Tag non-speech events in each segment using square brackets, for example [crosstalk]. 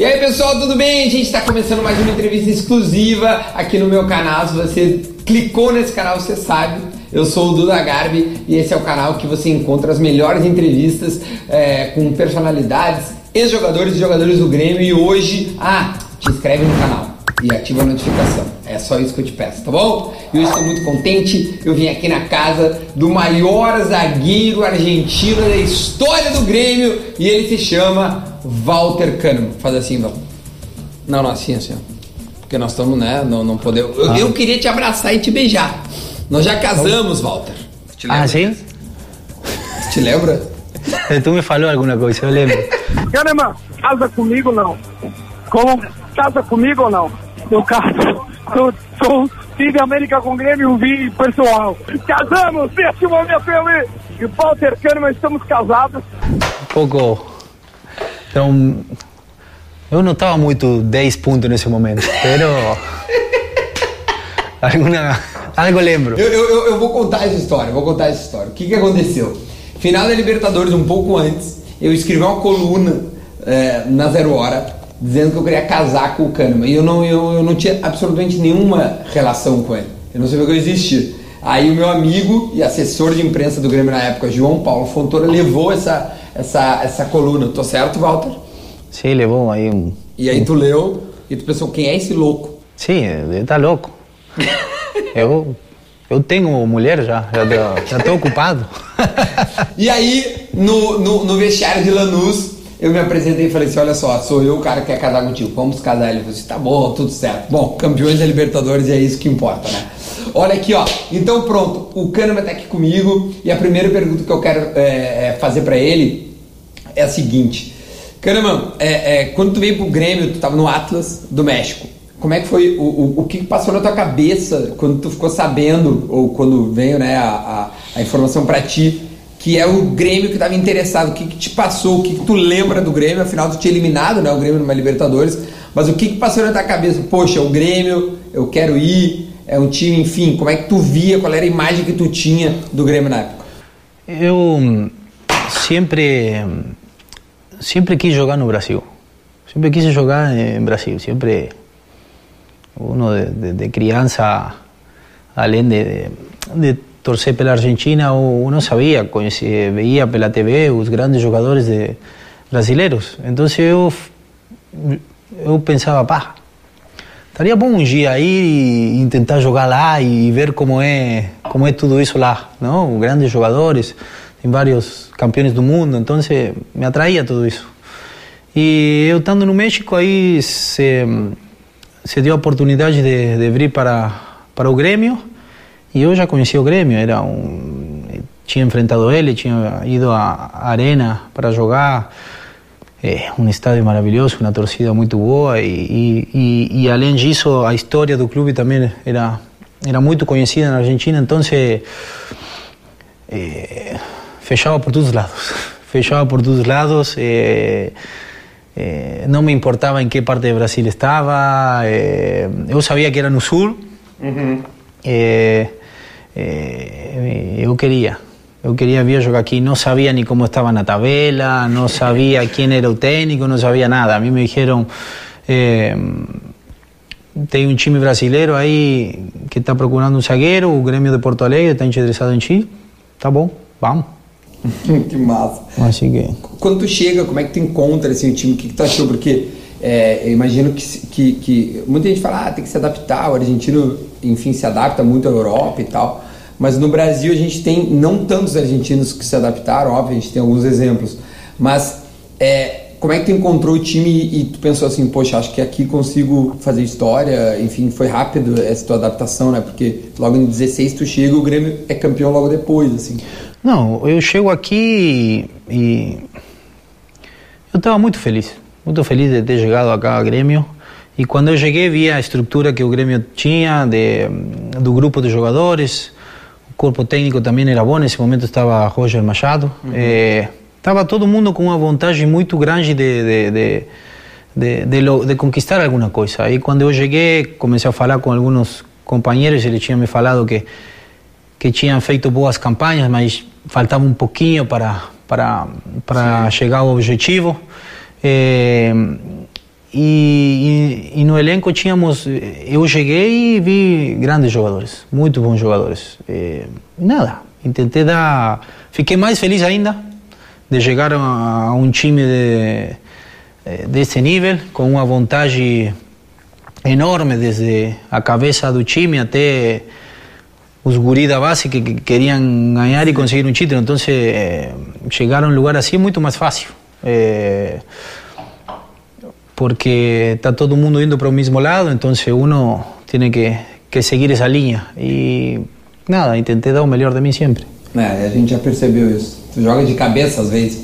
E aí pessoal, tudo bem? A gente está começando mais uma entrevista exclusiva aqui no meu canal. Se você clicou nesse canal, você sabe. Eu sou o Duda Garbi e esse é o canal que você encontra as melhores entrevistas é, com personalidades, ex-jogadores e jogadores do Grêmio. E hoje, ah, te inscreve no canal e ativa a notificação. É só isso que eu te peço, tá bom? E eu estou muito contente. Eu vim aqui na casa do maior zagueiro argentino da história do Grêmio e ele se chama Walter Kahneman. Faz assim, não. Não, não, assim, assim. Porque nós estamos, né? Não, não podemos. Eu, eu queria te abraçar e te beijar. Nós já casamos, Walter. Te Ah, sim? Te lembra? Tu me falou alguma coisa, eu lembro. Kahneman, casa comigo não? Como? Casa comigo ou não? Eu caso. Sou, sou filho da América com Grêmio, vi pessoal. Casamos, este momento feliz. E Walter Kahneman, estamos casados. Um pouco. Então. Eu não estava muito 10 pontos nesse momento, pero. [laughs] alguna, algo lembro. Eu, eu, eu- eu vou contar essa história, vou contar essa história. O que, que aconteceu? Final da Libertadores, um pouco antes, eu escrevi uma coluna é, na Zero Hora dizendo que eu queria casar com o Kahneman. E eu não, eu, eu não tinha absolutamente nenhuma relação com ele. Eu não sabia que eu existia. Aí o meu amigo e assessor de imprensa do Grêmio na época, João Paulo Fontoura, levou essa, essa, essa coluna. Tô certo, Walter? Sim, levou aí um. E aí tu leu e tu pensou, quem é esse louco? Sim, ele tá louco. [laughs] Eu. Eu tenho mulher já, já, tô- já tô ocupado. E aí, no, no, no vestiário de Lanús, eu me apresentei e falei assim: olha só, sou eu o cara que quer casar contigo, vamos casar. Ele falou assim: tá bom, tudo certo. Bom, campeões da Libertadores é isso que importa, né? Olha aqui, ó. Então, pronto, o Kahneman tá aqui comigo e a primeira pergunta que eu quero é, é, fazer pra ele é a seguinte: Kahneman, é, é, quando tu veio pro Grêmio, tu tava no Atlas do México. Como é que foi, o, o, o que passou na tua cabeça quando tu ficou sabendo, ou quando veio né, a, a, a informação pra ti, que é o Grêmio que estava interessado? O que, que te passou? O que, que tu lembra do Grêmio? Afinal, tu tinha eliminado né, o Grêmio numa Libertadores, mas o que, que passou na tua cabeça? Poxa, o Grêmio, eu quero ir, é um time, enfim, como é que tu via, qual era a imagem que tu tinha do Grêmio na época? Eu hum, sempre, hum, sempre quis jogar no Brasil. Sempre quis jogar em Brasil. Sempre uno de, de- de criança, além de, de, torcer pela Argentina, uno sabia, conhecia, veia pela TV os grandes jogadores brasileiros. Então eu, eu pensava, pá, Estaria bom um dia ir e tentar jogar lá e ver como é como é tudo isso lá, não? Grandes jogadores, tem vários campeões do mundo, então se- me atraía tudo isso. E eu estando no México aí se, se deu a oportunidade de, de vir para para o Grêmio e eu já conhecia o Grêmio, era um tinha enfrentado ele, tinha ido à arena para jogar. É um estádio maravilhoso, uma torcida muito boa e, e, e, e além disso a história do clube também era era muito conhecida na Argentina, então se, eh, fechava por todos os lados, [laughs] fechava por todos os lados. eh, eh, não me importava em que parte do Brasil estava, eh, eu sabia que era no sul, eh, eh, eu queria. Eu queria vir jogar aqui, não sabia nem como estava na tabela, não sabia quem era o técnico, não sabia nada. A mim me dijeron, eh, tem um time brasileiro aí que está procurando um zagueiro, o Grêmio de Porto Alegre está interessado em ti. Tá bom, vamos. [laughs] que massa. Assim que... Quando tu chega, como é que tu encontra assim, o time? O que, que tu achou? Porque é, eu imagino que, que, que muita gente fala, ah, tem que se adaptar, o argentino, enfim, se adapta muito à Europa e tal. Mas no Brasil a gente tem não tantos argentinos que se adaptaram, óbvio, a gente tem alguns exemplos. Mas é, como é que tu encontrou o time e, tu pensou assim, poxa, acho que aqui consigo fazer história, enfim, foi rápido essa tua adaptação, né? Porque logo em 16 tu chega, o Grêmio é campeão logo depois, assim. Não, eu chego aqui e eu estava muito feliz, muito feliz de ter chegado acá ao Grêmio. E quando eu cheguei, vi a estrutura que o Grêmio tinha de, do grupo de jogadores. Corpo técnico também era bom. Nesse momento estava Roger Machado. Eh, estava todo mundo com uma vontade muito grande de, de, de, de, de, conquistar alguma coisa. Aí quando eu cheguei, comecei a falar com alguns companheiros. Eles tinham me falado que que tinham feito boas campanhas, mas faltava um pouquinho para para para chegar ao objetivo. Eh, e, e, e, no elenco tínhamos. Eu cheguei e vi grandes jogadores, muito bons jogadores. E, nada, tentei dar. Fiquei mais feliz ainda de chegar a, a um time de, desse nível, com uma vontade enorme desde a cabeça do time até os guris da base que, que queriam ganhar e conseguir um título. Então, eh, chegar a um lugar assim é muito mais fácil. Eh, porque está todo mundo indo para o mesmo lado, então uno tem que, que seguir essa linha. E nada, tentei dar o melhor de mim sempre. É, a gente já percebeu isso. Tu joga de cabeça às vezes,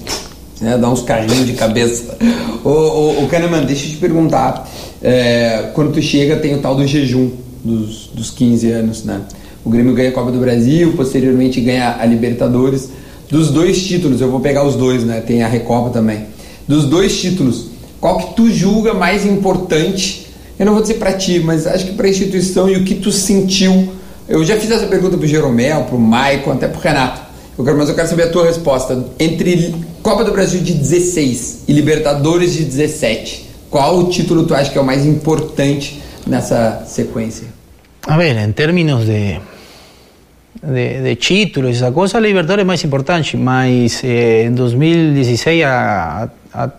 né? dá uns carrinhos de cabeça. Ô, ô Kahneman, deixa eu te perguntar. É, quando tu chega, tem o tal do jejum dos, dos 15 anos, né? O Grêmio ganha a Copa do Brasil, posteriormente ganha a Libertadores. Dos dois títulos, eu vou pegar os dois, né? Tem a Recopa também. Dos dois títulos, qual que tu julga mais importante? Eu não vou dizer para ti, mas acho que para a instituição e o que tu sentiu. Eu já fiz essa pergunta pro Jeromel, pro Maicon, até pro Renato. Eu quero, mas eu quero saber a tua resposta. Entre Copa do Brasil de 16 e Libertadores de 17, qual o título tu acha que é o mais importante nessa sequência? A ver, em termos de, de, de, títulos, essa coisa, a Libertadores é mais importante, mas eh, em 2016 a, a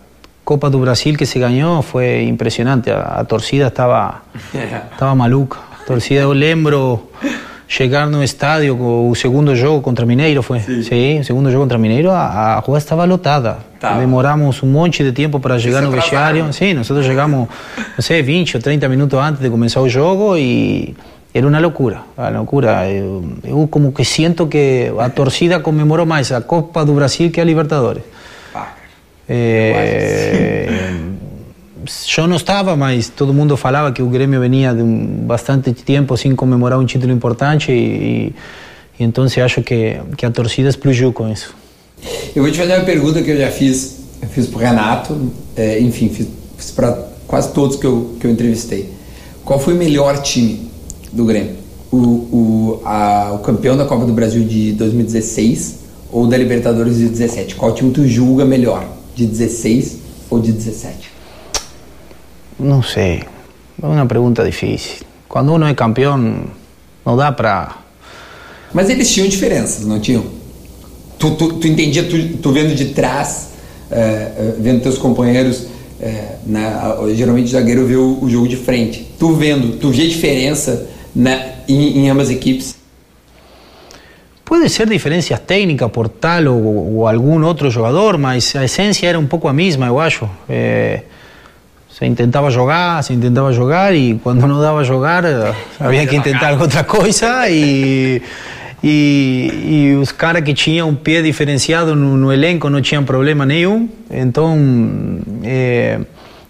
Copa do Brasil que se ganhou foi impressionante. A, a torcida estava [laughs] estava maluca. A torcida, eu lembro chegar no estádio, o segundo jogo contra Mineiro. Sim, Sim o segundo jogo contra Mineiro, a, a rua estava lotada. Tá. Demoramos um monte de tempo para chegar no vestiário. Sim, nós chegamos, não sei, 20 ou 30 minutos antes de começar o jogo e era uma loucura, uma loucura. Eu, eu como que sinto que a torcida comemorou mais a Copa do Brasil que a Libertadores. É, eu não estava, mas todo mundo falava que o Grêmio venia de um, bastante tempo sem comemorar um título importante e, e então acho que, que a torcida explodiu com isso. Eu vou te fazer uma pergunta que eu já fiz, eu fiz para Renato, é, enfim, fiz, fiz para quase todos que eu, que eu entrevistei. Qual foi o melhor time do Grêmio? O, o, a, o campeão da Copa do Brasil de 2016 ou da Libertadores de 17? Qual time tu julga melhor? De 16 ou de 17? Não sei. É uma pergunta difícil. Quando uno é campeão, não dá para. Mas eles tinham diferenças, não tinham? Tu, tu, tu entendia, tu, tu, vendo de trás, é, vendo teus companheiros, é, né, geralmente o zagueiro vê o, o, jogo de frente. Tu vendo, tu via diferença né, em, em ambas equipes? Puede ser diferencias técnicas por tal o, o, algún otro jugador, mas a esencia era un poco a misma, eu acho. Eh, se intentava jogar, se intentava jogar e quando não dava jogar [laughs] havia que intentar outra coisa e, e, e os caras que tinham um pé diferenciado no, no, elenco não tinham problema nenhum. Então, eh,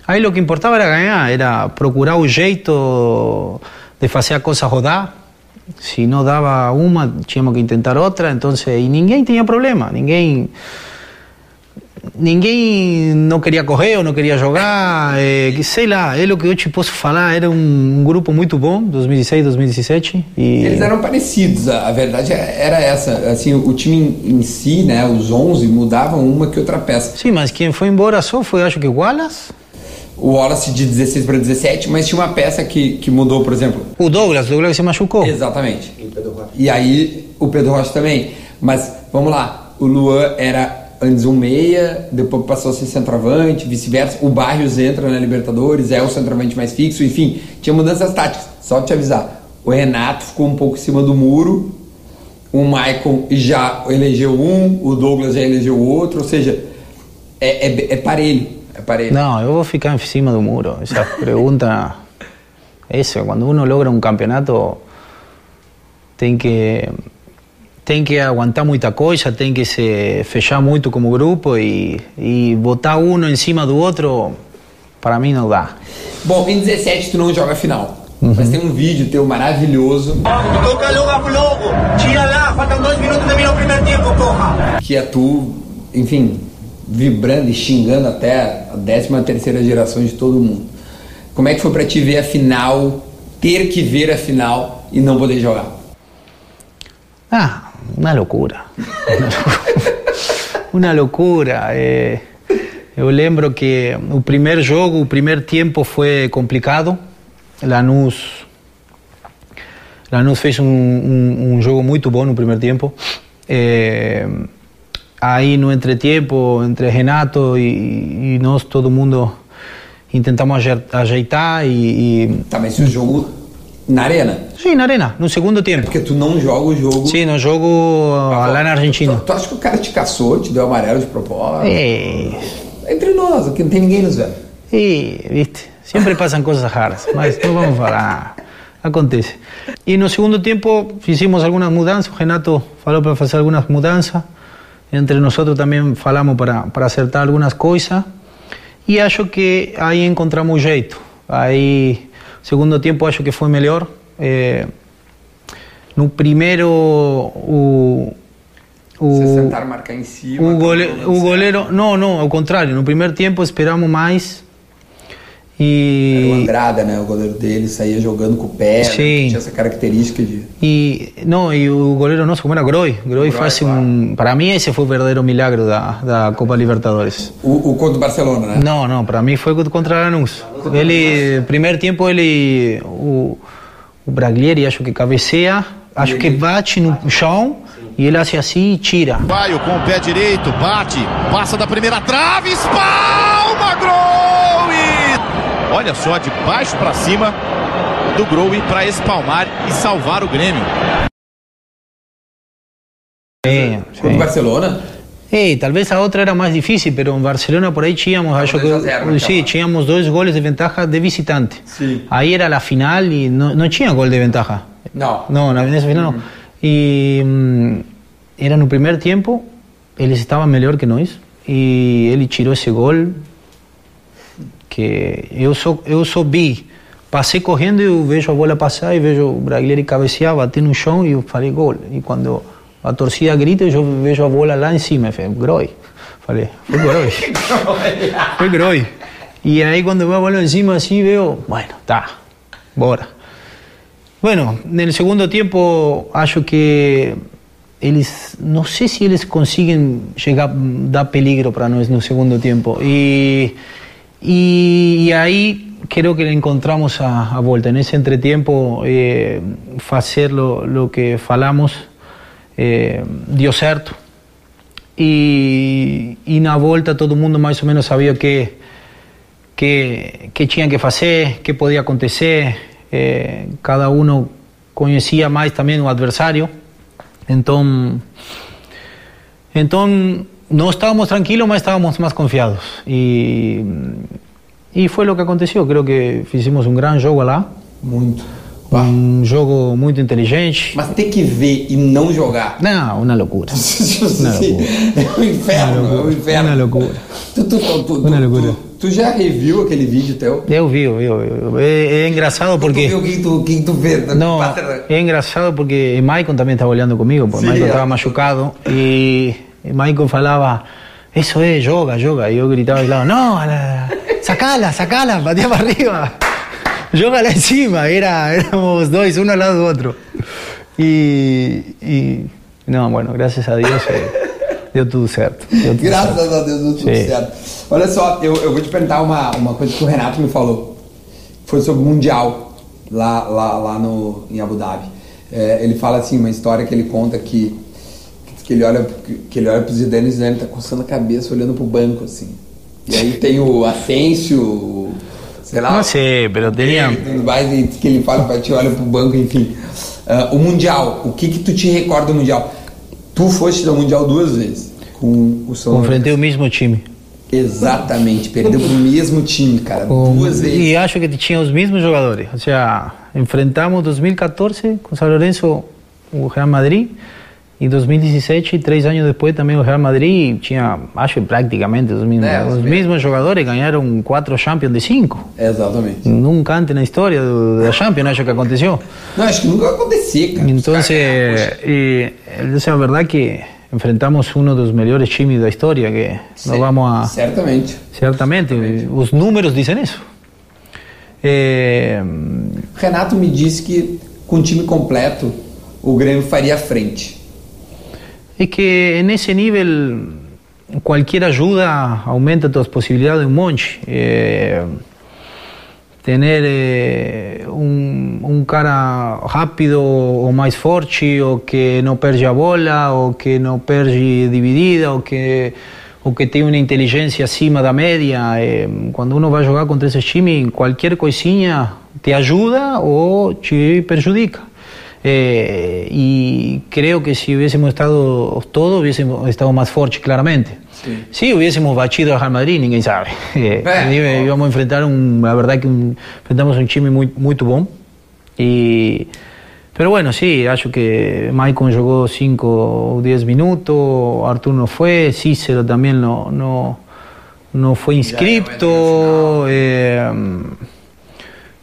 aí o que importava era ganhar, era procurar o jeito de fazer a coisa rodar se não dava uma, tínhamos que tentar outra, então, e ninguém tinha problema, ninguém ninguém não queria correr ou não queria jogar, é, sei lá, é o que eu te posso falar, era um, um grupo muito bom, 2016, 2017. E... Eles eram parecidos, a, a, verdade era essa, assim, o time em si, né, os 11 mudavam uma que outra peça. Sim, mas quem foi embora só foi, acho que o Wallace, o Wallace de 16 para 17, mas tinha uma peça que, que mudou, por exemplo. O Douglas, o Douglas se machucou. Exatamente. E, e aí o Pedro Rocha também. Mas vamos lá, o Luan era antes um meia, depois passou a ser centroavante, vice-versa. O Barrios entra na Libertadores, é o centroavante mais fixo, enfim, tinha mudanças táticas. Só te avisar, o Renato ficou um pouco em cima do muro, o Michael já elegeu um, o Douglas já elegeu outro, ou seja, é, é, é parelho parede? Não, eu vou ficar em cima do muro. Essa [laughs] pergunta. Isso, quando uno logra um campeonato, tem que tem que aguantar muita coisa, tem que se fechar muito como grupo e, e botar um em cima do outro, para mim não dá. Bom, em 17 tu não joga final. Uhum. Mas tem um vídeo teu maravilhoso. Toca logo logo, tira lá, faltam dois minutos de virar o primeiro tempo, porra. Que é tu, enfim, vibrando e xingando até a 13 terceira geração de todo mundo. Como é que foi para ti ver a final, ter que ver a final e não poder jogar? Ah, uma loucura. [laughs] uma loucura. É, Eu lembro que o primeiro jogo, o primeiro tempo foi complicado. Lanús, Lanús fez um, um, um jogo muito bom no primeiro tempo. É, aí no entretempo, entre Renato e, nós, todo mundo tentamos ajeitar e... e... Tá, mas o jogo na arena? Sim, na arena, no segundo tempo. É porque tu não joga o jogo... Sim, no jogo ah, lá na Argentina. Tu, tu, acha que o cara te caçou, te deu amarelo de propósito? É... Entre nós, aqui não tem ninguém nos vendo. E, viste, sempre passam coisas raras, mas não vamos falar. Acontece. E no segundo tempo fizemos algumas mudanças, o Renato falou para fazer algumas mudanças, entre nós também falamos para, para acertar algumas coisas, e acho que aí encontramos jeito. Aí, segundo tempo, acho que foi melhor. É, no primeiro, o, o, Se sentar marcar em cima. O, gole, o goleiro. Não, não, ao contrário. No primeiro tempo esperamos mais. E... Era o Andrada, né? O goleiro dele saía jogando com o pé, né? tinha essa característica de. E, não, e o goleiro nosso, como era Groy, Groy faz claro. um. Para mim, esse foi o verdadeiro milagre da, da Copa Libertadores. O, o contra o Barcelona, né? Não, não, para mim foi contra o Lanús. Ele, primeiro tempo, ele. O, o Braglieri, acho que cabeceia, acho que bate no chão e ele hace assim e tira. Baio com o pé direito, bate, passa da primeira trave, espalma, Growe! Olha só, de baixo para cima do Growe para espalmar e salvar o Grêmio. Sim, sim. Barcelona? Ei, talvez a outra era mais difícil, mas em Barcelona por aí tínhamos, acho que, zero, sim, tínhamos dois goles de ventaja de visitante. Sim. Aí era a final e não, não tinha gol de ventaja. Não. Não, na final não. E hum, era no primeiro tempo, eles estavam melhor que nós e ele tirou esse gol que eu só eu só vi passei correndo e eu vejo a bola passar e vejo o Braguilheiro cabecear, bater no chão e eu falei gol e quando a torcida grita eu vejo a bola lá em cima, falei, Groi. Falei, foi Groi. [laughs] foi Groi. E aí quando veo a bola em cima assim, veo, bueno, tá, bora. Bueno, no segundo tempo acho que eles não sei se eles conseguem chegar dar peligro para nós no segundo tempo e e, aí creo que encontramos a, a volta. Nesse entretempo eh, fazer lo, lo que falamos eh, deu certo. E, e na volta todo mundo mais ou menos sabia que que, que tinha que fazer, que podia acontecer. Eh, cada uno conhecia mais também o adversário, então, então não estávamos tranquilos, mas estávamos mais confiados e e foi o que aconteceu. Creio que fizemos um grande jogo lá. Muito. Um jogo muito inteligente. Mas ter que ver e não jogar. Não, uma loucura. uma [laughs] loucura. É um inferno, é um inferno. Uma loucura. Tu, tu, tu, uma loucura. Tu já reviu aquele vídeo teu? Eu vi, eu, eu, é, é engraçado porque... Tu viu quem tu, quem tu vê? Não, é engraçado porque Maicon também estava olhando comigo, porque Maicon estava é. machucado e Maicon falava, isso é, joga, joga. E eu gritava de lado, não, sacala, sacala, batia para arriba. [laughs] Joga lá em cima. Era, éramos dois, um ao lado do outro. E, e não, bueno, graças a Deus deu tudo certo. Deu tudo graças certo. a Deus deu tudo Sim. certo. Olha só, eu, eu vou te perguntar uma, uma coisa que o Renato me falou. Foi sobre o Mundial, lá, lá, lá no, em Abu Dhabi. É, ele fala assim, uma história que ele conta que, que ele olha, que ele olha pro Zidane e o Zidane tá coçando a cabeça, olhando pro banco, assim. E aí tem o Asensio, sei lá. Não sei. Tudo mais que ele fala para ti, olha pro banco, enfim. Uh, o Mundial, o que que tu te recorda do Mundial? Tu foste do Mundial duas vezes com o São Confrontei o mesmo time. Exatamente, perdeu pro mesmo time, cara, com, duas vezes. E acho que tinha os mesmos jogadores. Ou seja, enfrentamos 2014 com São Lourenço o Real Madrid e 2017, três anos depois, também o Real Madrid tinha, acho praticamente os mesmos, é, os, os mesmos jogadores, ganharam quatro Champions de cinco. Exatamente. Nunca antes na história do, da Champions, acho que aconteceu. Não, acho que nunca vai acontecer, cara. Então, e, é a verdade que enfrentamos um dos melhores times da história que Sim, nós vamos a certamente certamente os números dizem isso é... Renato me disse que com o time completo o Grêmio faria frente é que nesse nível cualquier ayuda aumenta tus posibilidades un monte. Eh, tener eh, un, un, cara rápido o más forte o que no perde a bola o que no perde dividida o que o que tem uma inteligência acima da média. Eh, quando uno vai jogar contra esse time, qualquer coisinha te ajuda ou te prejudica. Eh, y creo que si hubiésemos estado todos, hubiésemos estado más fuertes, claramente. Sí. Si hubiésemos bachido a Real Madrid, ninguém sabe. [laughs] Eh, eh, íbamos a enfrentar un, la verdad que un, enfrentamos un time muy, muy bom. Y, pero bueno, sí, acho que Maicon jugó 5 o 10 minutos, Artur no fue, Cícero también no, no, no fue inscripto. Eh,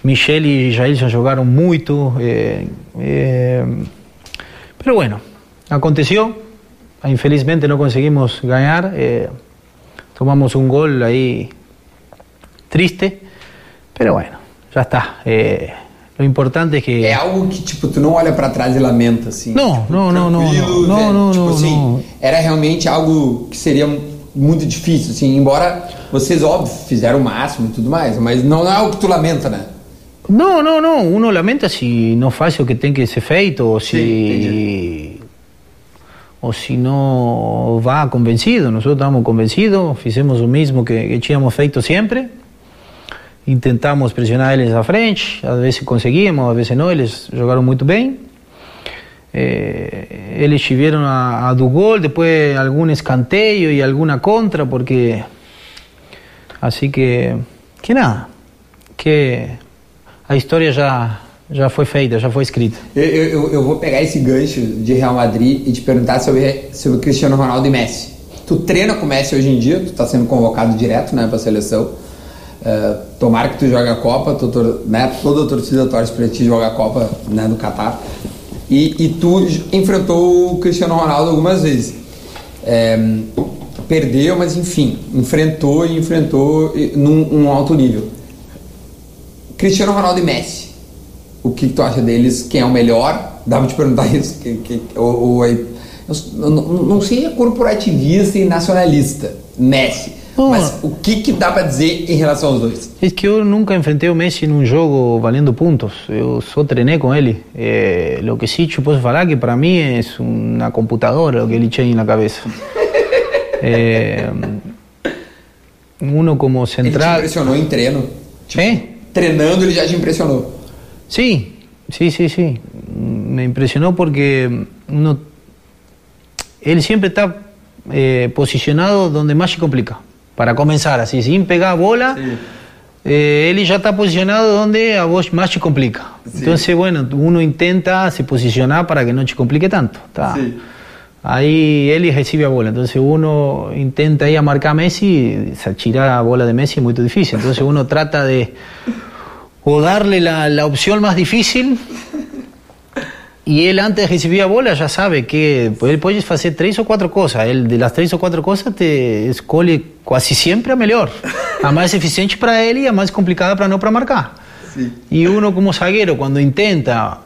Michel e Jailson jogaram muito. É, é, pero bueno, aconteceu. Infelizmente não conseguimos ganhar. É, tomamos um gol aí triste. Pero bueno, já está. O importante é que. É algo que, tipo, tu não olha para trás e lamenta, assim. Não, tipo, não, não, não, não, não, não, tipo não, assim, não. Era realmente algo que seria muito difícil, assim, embora vocês, óbvio, fizeram o máximo e tudo mais, mas não é algo que tu lamenta, né? No, no, no. Uno lamenta si no faz o que tem que ser feito ou se Sí, ou se não vá convencido. Nós estamos convencidos, fizemos o mesmo que, que tínhamos feito sempre. Intentamos pressionar eles à frente, às vezes conseguíamos, às vezes não. Eles jogaram muito bem. Eh, eles tiveram a, a do gol, depois algum escanteio e alguma contra, porque. Assim que. Que nada. Que a história já, já foi feita, já foi escrita. Eu, eu, eu vou pegar esse gancho de Real Madrid e te perguntar sobre, sobre Cristiano Ronaldo e Messi. Tu treina com o Messi hoje em dia, tu está sendo convocado direto né, para a seleção. Uh, tomara que tu jogue a Copa, tu, né, toda a torcida torce para ti jogar a Copa né, do Catar. E, e tu enfrentou o Cristiano Ronaldo algumas vezes. É, perdeu, mas enfim, enfrentou e enfrentou num, num alto nível. Cristiano Ronaldo e Messi. O que, que tu acha deles? Quem é o melhor? Dá pra te perguntar isso? Que, que, ou, ou aí- eu não, sei é corporativista e nacionalista, Messi. Oh. Mas o que, que dá pra dizer em relação aos dois? É que eu nunca enfrentei o Messi num jogo valendo pontos. Eu só treinei com ele. Eh, lo que sí te posso falar que para mim é uma computadora o que ele tinha na cabeça. Eh, [laughs] uno como Ele te central. impressionou em treino? Tipo, É? Treinando ele já te impressionou. Sí, sí, sí, sí. Me impresionó porque uno, él siempre está eh, posicionado donde más se complica. Para comenzar, así, sin pegar bola, eh, él ya está posicionado donde a vos más se complica. Sí. Entonces, bueno, uno intenta se posicionar para que no se complique tanto. tá? Sí. Ahí él recibe a bola, entonces uno intenta ir a marcar a Messi, tirar a bola de Messi es muy difícil, entonces uno trata de o darle la, la opción más difícil. Y él antes de recibir a bola ya sabe que pues, él puede hacer tres o cuatro cosas, él de las tres o cuatro cosas te escolhe casi siempre a melhor, a más eficiente para él y a más complicada para no para marcar. Y uno como zagueiro cuando intenta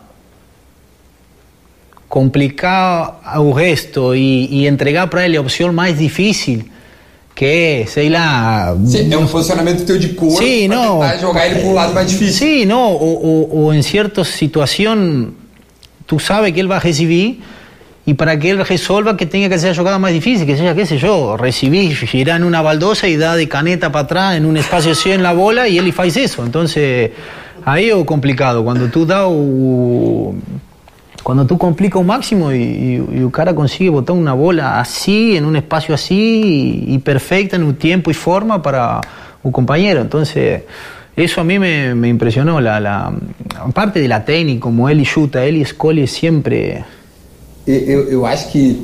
complicar o resto e, e entregar para ele a opção mais difícil, que é, sei lá. Sim, é um posicionamento teu de corpo Sí, pra no. tentar jogar ele pro lado mais difícil. Sí, no, o, o- o en cierta situación tú sabes que él va a recibir y para que él resuelva que tenga que hacer la jugada más difícil, que sea, qué sé yo, recibir, girar en una baldosa y dar de caneta para atrás en un espacio así en la bola y él hace eso. Entonces, ahí es complicado. Cuando tú das o- Cuando tú complicas un máximo y, y- y el cara consigue botar una bola así, en un espacio así y, y perfecta en un tiempo y forma para un compañero. Entonces, eso a mí me, me impresionó. La, la, aparte de la técnica, como él y chuta, él y Scully siempre. Eu, eu, eu acho que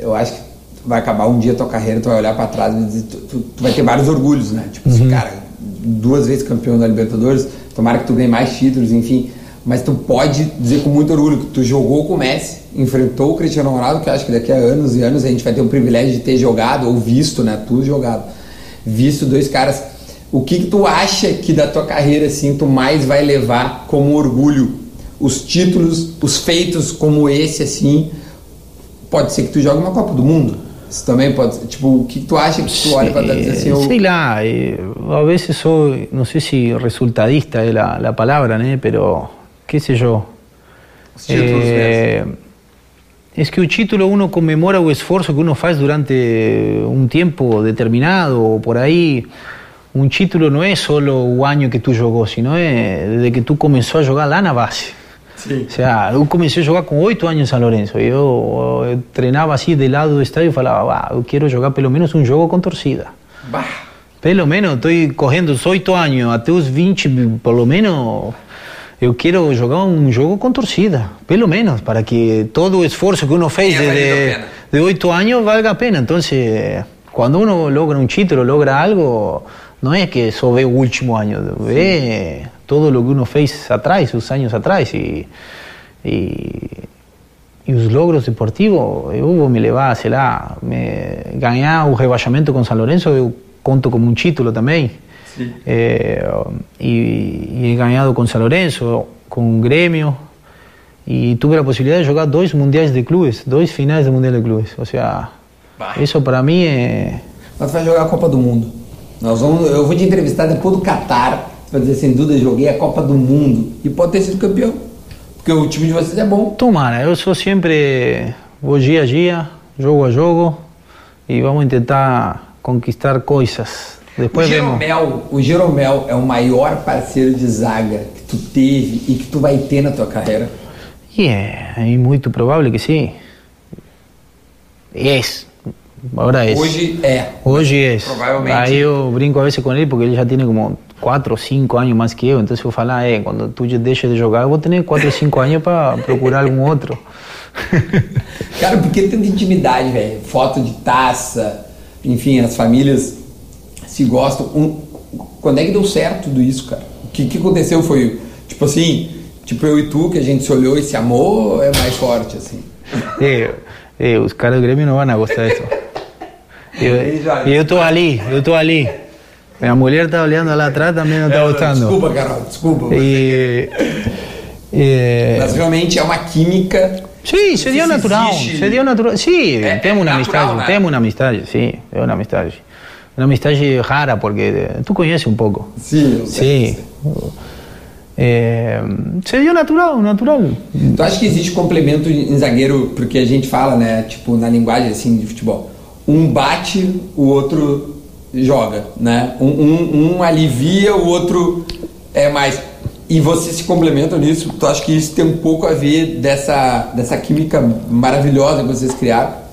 eu acho que vai acabar um dia tua carreira, tu vai olhar pra trás e dizer, tu, tu- tu vai ter vários orgulhos, né? Tipo, assim, cara, duas vezes campeão da Libertadores, tomara que tu ganhe mais títulos, enfim. Mas tu pode dizer com muito orgulho que tu jogou com o Messi, enfrentou o Cristiano Ronaldo, que eu acho que daqui a anos e anos a gente vai ter o privilégio de ter jogado ou visto, né? Tu jogado. Visto dois caras. O que, que tu acha que da tua carreira assim tu mais vai levar como orgulho? Os títulos, os feitos como esse assim, pode ser que tu jogue uma Copa do Mundo. Isso também pode Tipo, o que tu acha que tu olha para dizer assim... Eu... Sei lá, eh, a veces soy, no sé si resultadista es la, la palabra, ¿no? pero qué sé yo. Os títulos Eh, es que el título uno conmemora el esfuerzo que uno hace durante un tiempo determinado, o por ahí un título no es solo el año que tú jugó, sino es desde que tú comenzó a jugar lá na base. Sim. O sea, eu comecei a jogar com oito anos em São Lourenço. Eu, eu treinava assim de lado do estádio e falava, ah, eu quero jogar pelo menos um jogo com torcida. Bah, Pelo menos, estou correndo os oito anos, até os 20, pelo menos, eu quero jogar um jogo com torcida. Pelo menos, para que todo o esforço que uno fez a de, de oito anos valga a pena. Então, quando uno logra um título, logra algo, não é que só vê o último ano, vê todo o que uno fez atrás, os anos atrás. E, e, e os logros deportivos, eu vou me levar, sei lá, me, ganhar o rebaixamento com São Lourenço, eu conto como um título também. Sim. Eh, e, e he ganhado com São Lourenço, com o Grêmio, e tive a possibilidade de jogar dois mundiais de clubes, dois finais de mundial de clubes. Ou seja, Bah. isso para mim é. mas vai jogar a Copa do Mundo. Nós vamos, eu vou te entrevistar depois do Qatar. Tu vai dizer assim, Duda, joguei a Copa do Mundo. E pode ter sido campeão. Porque o time de vocês é bom. Tomara, eu sou sempre vou dia a dia, jogo a jogo, e vamos tentar conquistar coisas. O Depois vemos. Jeromel, o Jeromel é o maior parceiro de zaga que tu teve e que tu vai ter na tua carreira. E é, é muito provável que sim. É. Agora é. Hoje é. Hoje é. Provavelmente. Aí eu brinco a vezes com ele porque ele já tem como 4 ou 5 anos mais que eu. Então se eu falar, é, quando tu deixa de jogar, eu vou ter 4 ou 5 anos para procurar algum outro. [laughs] Cara, por que tanta intimidade, velho? Foto de taça, enfim, as famílias se gostam. Um- quando é que deu certo tudo isso, cara? O que, que aconteceu foi, tipo assim, tipo eu e tu, que a gente se olhou e se amou, ou é mais forte, assim? É, é, os caras do Grêmio não vão gostar disso. [laughs] Ele já- E eu estou ali, eu estou ali. Minha mulher está olhando lá atrás, também não está gostando. Desculpa, Carol, desculpa. E, e, Mas realmente é uma química. Sí, se dio Sí, natural, se dio natural. Sí, Eh, tenemos eh, una natural, amistad, ¿no? tenemos una amistad, sí, es una amistad. Una amistad rara porque eh, tú conoces un poco. Sim, eu sei. Sí. Eh, se dio natural, natural. Tu acha que existe complemento em zagueiro, porque a gente fala, né, tipo, na linguagem assim de futebol, um bate, o outro joga, né? Um, um, um alivia, o outro é mais. E vocês se complementam nisso. Tu acha que isso tem um pouco a ver dessa, dessa química maravilhosa que vocês criaram?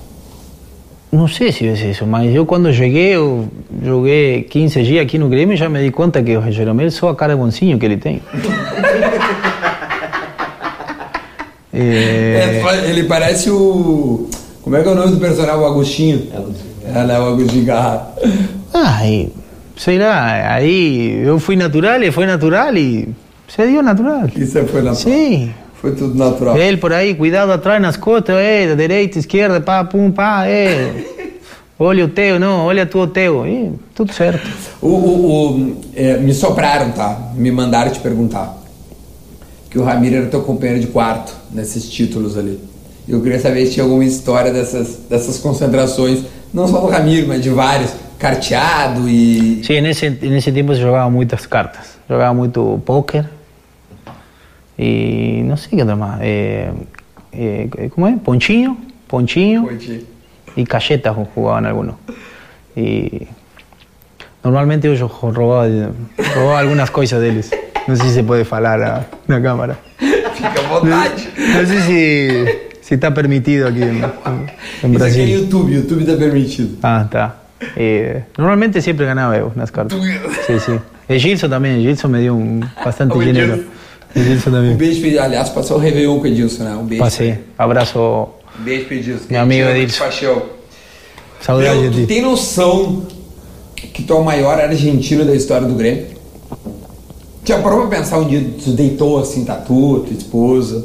Não sei se é isso, mas eu quando cheguei, eu joguei 15 dias aqui no Grêmio e já me di conta que o Jeromel só a cara bonzinho que ele tem. [laughs] Eh, É, ele parece o. Como é que é o nome do personagem? O Agostinho. É, né? O Agostinho Garra. Ai, sei lá, aí eu fui natural e foi natural e se dio natural. Isso foi na Sim. Foi tudo natural. Ele por aí, cuidado atrás nas costas, é, da direita, esquerda, pá, pum, pá, é. [laughs] Olha o teu, não, olha tu o teu. E tudo certo. O, o- o- é, me sopraram, tá? Me mandaram te perguntar. Que o Ramiro era teu companheiro de quarto nesses títulos ali. Eu queria saber se tinha alguma história dessas, dessas concentrações, não só do Ramiro, mas de vários. Carteado e. Sim, nesse, nesse tempo se jogava muitas cartas. Jogava muito póquer. E não sei o que mais. É, é, como é? Ponchinho, ponchinho. y cachetas jugaban algunos. Y normalmente yo robaba, robaba algunas cosas de ellos. No sé si se puede falar a la cámara. Vontade. No sé si, si está permitido aquí en, en Brasil. YouTube, YouTube tá permitido. Ah, está. Eh, normalmente siempre ganaba yo las cartas. Sí, sí. El Gilson también, el Gilson me dio un, bastante dinero. Edilson. Gilson Um beijo, aliás, passou o Réveillon com o Edilson, né? Um beijo. Pasé. Abrazo. Um beijo pro Edilson. Meu amigo Edilson. Paixão. Saudades Meu, de tu tem noção que tu é o maior argentino da história do Grêmio? Já parou pra pensar um dia, tu deitou assim, tá tu, tua esposa,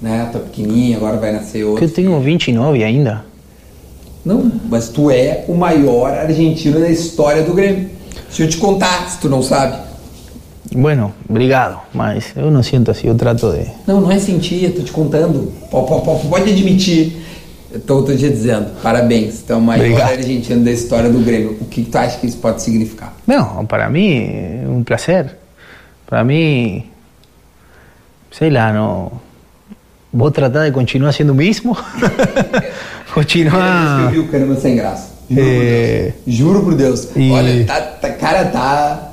né? Tua pequenininha, agora vai nascer Que eu outra. tenho 29 ainda. Não, mas tu é o maior argentino da história do Grêmio. Se eu te contar, se tu não sabe. Bueno, obrigado, mas eu não sinto assim, eu trato de... Não, não é sentir, eu tô te contando. Pode admitir. Eu tô, tô te dizendo, parabéns. Tu é o maior Obrigado. argentino da história do Grêmio. O que, tu acha que isso pode significar? No, para mí es un placer. Para mí, sei lá, no. Vos tratás de continuar siendo mismo. [laughs] continuar. Eu vi o sem graça. Juro, É. por Deus. Juro por Deus. E- Olha, tá, tá, cara, tá.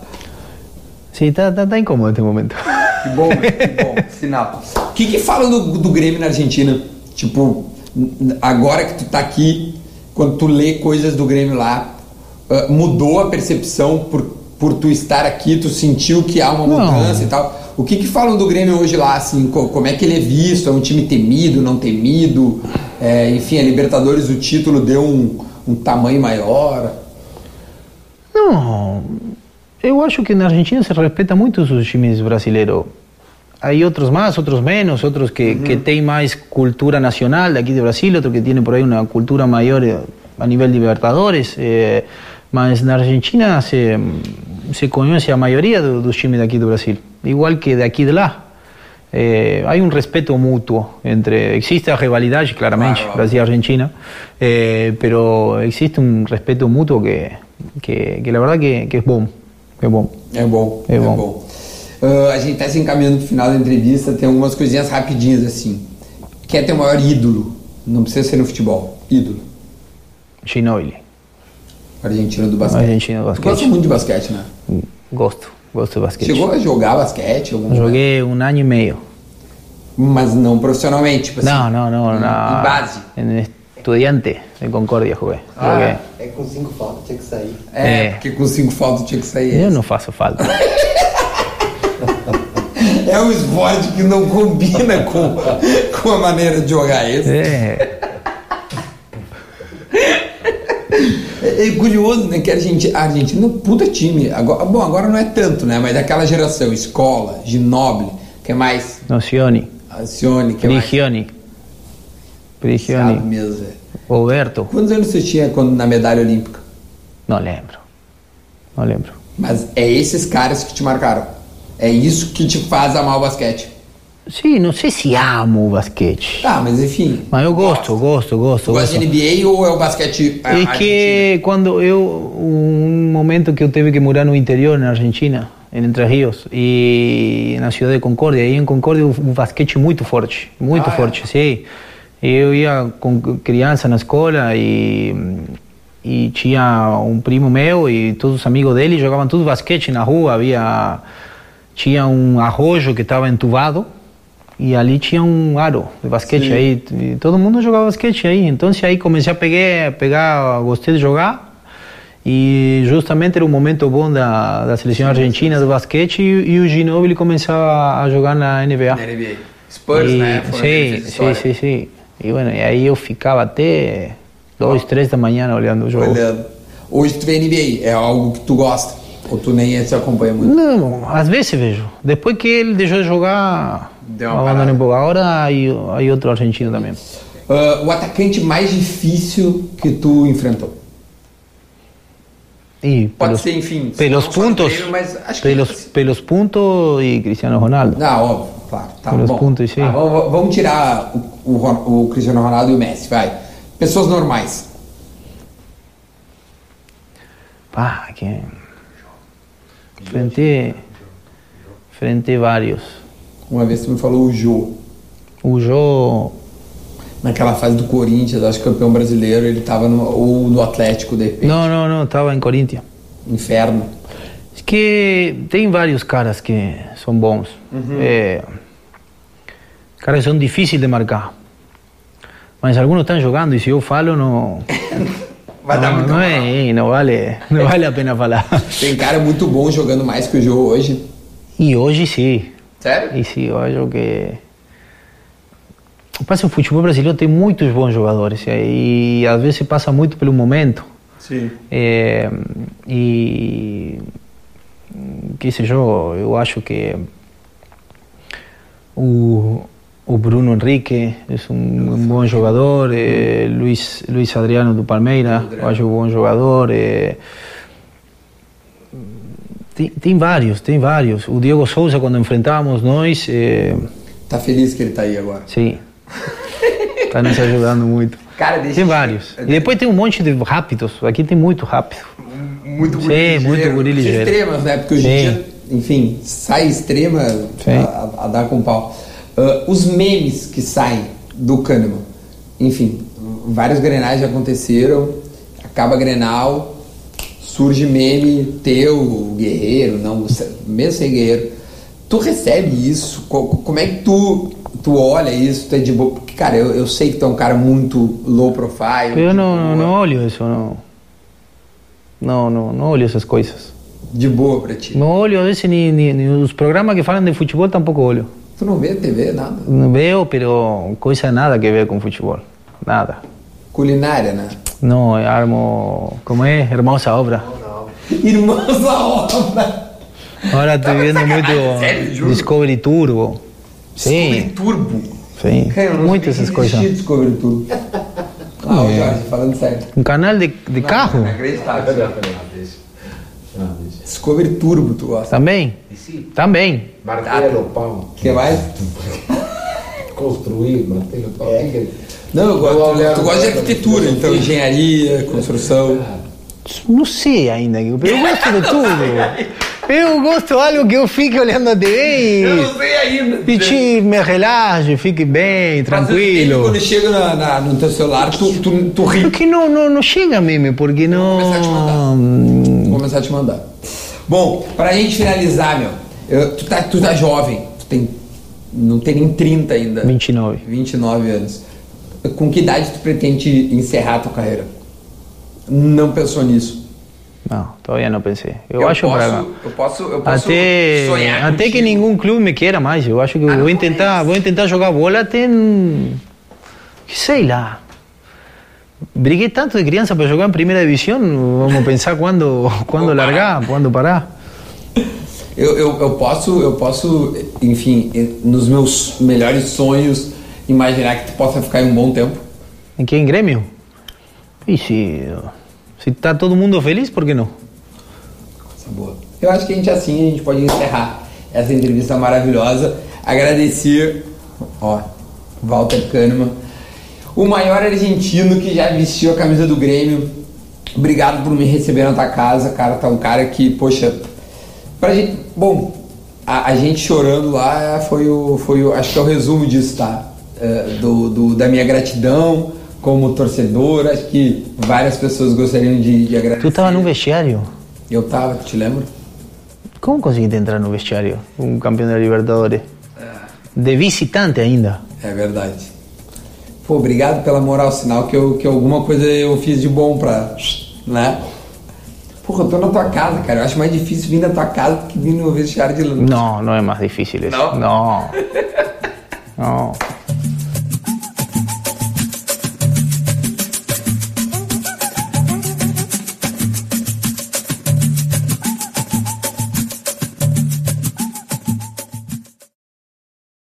Sí, está, está, está incómodo este momento. Que bom, que bom. Sinal. O que que falam do, do Grêmio na Argentina? Tipo, agora que tu tá aqui, quando tu lê coisas do Grêmio lá, ah, mudou a percepção por, por tu estar aqui? Tu sentiu que há uma Não. mudança e tal? O que que falam do Grêmio hoje lá, assim? co- Como é que ele é visto? É um time temido, não temido? É, enfim, a Libertadores, o título deu um, um tamanho maior. Não, eu acho que na Argentina se respeita muito os times brasileiros. Há outros mais, outros menos, outros que, que têm mais cultura nacional daqui do Brasil, outros que têm por aí uma cultura maior eh, a nível de Libertadores. eh, mas na Argentina se, se conhece a maioria do- dos times daqui do Brasil, igual que daqui de lá. Eh, hay un respeto mutuo entre existe la rivalidad claramente Claro. Brasil y Argentina eh, pero existe un respeto mutuo que, que, que la verdad que, que es bom es bom É bom, É é, bom. bom. Ah, a gente tá se encaminhando pro final da entrevista, tem algumas coisinhas rapidinhas assim. Quer ter o maior ídolo? Não precisa ser no futebol. Ídolo. Ginóbili Argentino do basquete. Argentino do Tu basquete. gosta muito de basquete, né? gosto gosto de basquete Chegou a jogar basquete? Algum momento? jogué un año y medio Mas não profissionalmente, tipo assim. no no no em- na- Em base. en estudiante de Concordia jugué Ah, É com cinco faltas, tinha que sair. É, É. porque com cinco faltas tinha que sair. Esse. no faço falta [laughs] É um esporte que não combina com, com a maneira de jogar esse. Eh, É, é curioso, né? Que a Argentina, a Argentina é puta time. Agora, bom, agora não é tanto, né? Mas daquela geração, escola, Ginóbili, que é mais? Nocioni Alcione, que é mais? Prigioni Sabe mesmo, velho. Roberto Quantos anos você tinha quando na medalha olímpica? no lembro no lembro Mas é esses caras que te marcaram. É isso que te faz amar o basquete. Sim, não sei se amo o basquete. Tá, mas enfim. Mas eu gosto, gosto, gosto. Gosta gosto. de NBA ou é o basquete É que quando eu um momento que eu tive que morar no interior na Argentina, em Entre Rios e na cidade de Concórdia, aí em Concórdia o basquete muito forte, muito Ah, é? forte, sim. Eu ia com criança na escola e e tinha um primo meu e todos os amigos dele jogavam tudo basquete na rua, havia tinha um arrojo que estava entubado e ali tinha um aro de basquete Sim. aí e todo mundo jogava basquete aí então aí comecei a pegar pegar gostei de jogar e justamente era um momento bom da, da seleção argentina do basquete e, e o Ginóbili começava a jogar na NBA Na NBA. Spurs, e, né? Sim, sim, sim, sim. E bueno, e aí eu ficava até duas, três da manhã olhando o jogo. Olhando. Hoje tu vê NBA, é algo que tu gosta? Ou tu nem se acompanha muito? Não, às vezes vejo. Depois que ele deixou de jogar, Deu uma parada. pouco. Agora aí, aí outro argentino também. Ah, o atacante mais difícil que tu enfrentou? E Pode pelos, ser, enfim. pelos pontos, treino, mas acho que- pelos, pelos pontos e Cristiano Ronaldo. Ah, óbvio, claro. Tá Pelos bom. pontos, sim. Tá, vamos, vamos tirar o, o o Cristiano Ronaldo e o Messi, vai. Pessoas normais. Pá, que... Frente, frente vários. Uma vez tu me falou o Jô. O Jô, Naquela fase do Corinthians, acho que campeão brasileiro, ele tava no, ou no Atlético, de repente. não, não, não, estava em Corinthians. Inferno. Que tem vários caras que são bons. É, caras que são difíceis de marcar. Mas alguns estão jogando e se eu falo não. Vai dar não, muita não, moral. é, não vale, não vale a pena falar. Tem cara muito bom jogando mais que o Jô hoje. E hoje sim. Sério? E sim, eu acho que. Passa o futebol brasileiro tem muitos bons jogadores e às vezes passa muito pelo momento. Sim. É, e que sei eu, eu acho que o, o Bruno Henrique é um, um bom jogador, é, Luiz, Luiz Adriano do Palmeiras, eu acho um bom jogador. É, tem, tem vários, tem vários. O Diego Souza, quando enfrentávamos nós, é, Tá feliz que ele tá aí agora. sim. [laughs] Tá nos ajudando muito. Cara, deixa Tem vários. E depois tem um monte de rápidos. Aqui tem muito rápido. Muito Sim, guri ligeiro. muito guri ligeiro. Extremas, né? Porque hoje em Sim. dia, enfim, sai extrema Sim. a, a- a dar com pau. Ah, os memes que saem do Kahneman. Enfim, vários grenais já aconteceram. Acaba Grenal, surge meme teu, guerreiro, não, mesmo sem guerreiro. Tu recebe isso? Co- Como é que tu, tu olha isso? Tu é de boa? Porque, cara, eu, eu sei que tu é um cara muito low profile. Eu não, boa. não olho isso, não. Não, não, não olho essas coisas. De boa pra ti. Não olho, a veces ni, ni, ni os programas que falam de futebol tampoco olho. Tu não vê TV, nada? Não veo, pero coisa nada que ver com futebol. Nada. Culinária, né? No, armo, como é? Hermosa obra. [laughs] Irmãos da obra. Estoy viendo sacanagem, sério, muito juro. Discovery Turbo. Discovery Sim, Turbo. sim. Cara, não Muitas essas coisas. Discovery Turbo. [laughs] Ah, ô Jorge, falando sério. Um canal de, de carro Inacreditável. Discovery Turbo, tu gosta. também? Também. Martelo, pau. O que mais? [laughs] Construir, martelo, pau. É. Não, eu gosto, Eu tu, tu gosta de arquitetura, então engenharia, construção. Não sei ainda, eu gosto de tudo. [laughs] Eu gosto de algo que eu fique olhando a TV e, sei ainda. e te, me relaxe, fique bem, tranquilo. Quando chega na, na- no teu celular, tu, tu, tu ri. Porque não, não, não chega meme, porque não. Começar a te mandar. Vou começar a te mandar. Bom, pra gente finalizar, meu, eu- tu, tá, tu tá jovem, tu tem, não tem nem 30 ainda. 29. 29 anos. Com que idade tu pretende encerrar a tua carreira? Não pensou nisso? Não, todavía não pensei. Eu, Eu acho posso- eu posso- eu posso até sonhar até que nenhum clube me queira mais. Eu acho que Ah, vou tentar, vou tentar jogar bola até. Sei lá. Briguei tanto de criança para jogar em primeira divisão. Vamos pensar quando, parar. largar, quando parar. Eu, eu, eu posso, eu posso, enfim, nos meus melhores sonhos, imaginar que tu possa ficar um bom tempo. Em que? Em Grêmio? E se. Se tá todo mundo feliz, por que não? Coisa boa. Eu acho que a gente assim a gente pode encerrar essa entrevista maravilhosa. Agradecer, ó, Walter Kahneman, o maior argentino que já vestiu a camisa do Grêmio. Obrigado por me receber na tua casa, cara. Tá um cara que, poxa, pra gente. Bom, a, a gente chorando lá foi o, foi o. Acho que é o resumo disso, tá? É, do, do- da minha gratidão como torcedor. Acho que várias pessoas gostariam de, de agradecer. Tu estava no vestiário? Eu tava, te lembra? Como conseguiste entrar no vestiário? Um campeão da Libertadores. De visitante ainda. É verdade. Pô, obrigado pela moral, sinal que, eu, que alguma coisa eu fiz de bom pra. né? Porra, eu tô na tua casa, cara. Eu acho mais difícil vir na tua casa do que vir no vestiário de lã. No, no es más difícil eso. ¿No? No. [laughs] No.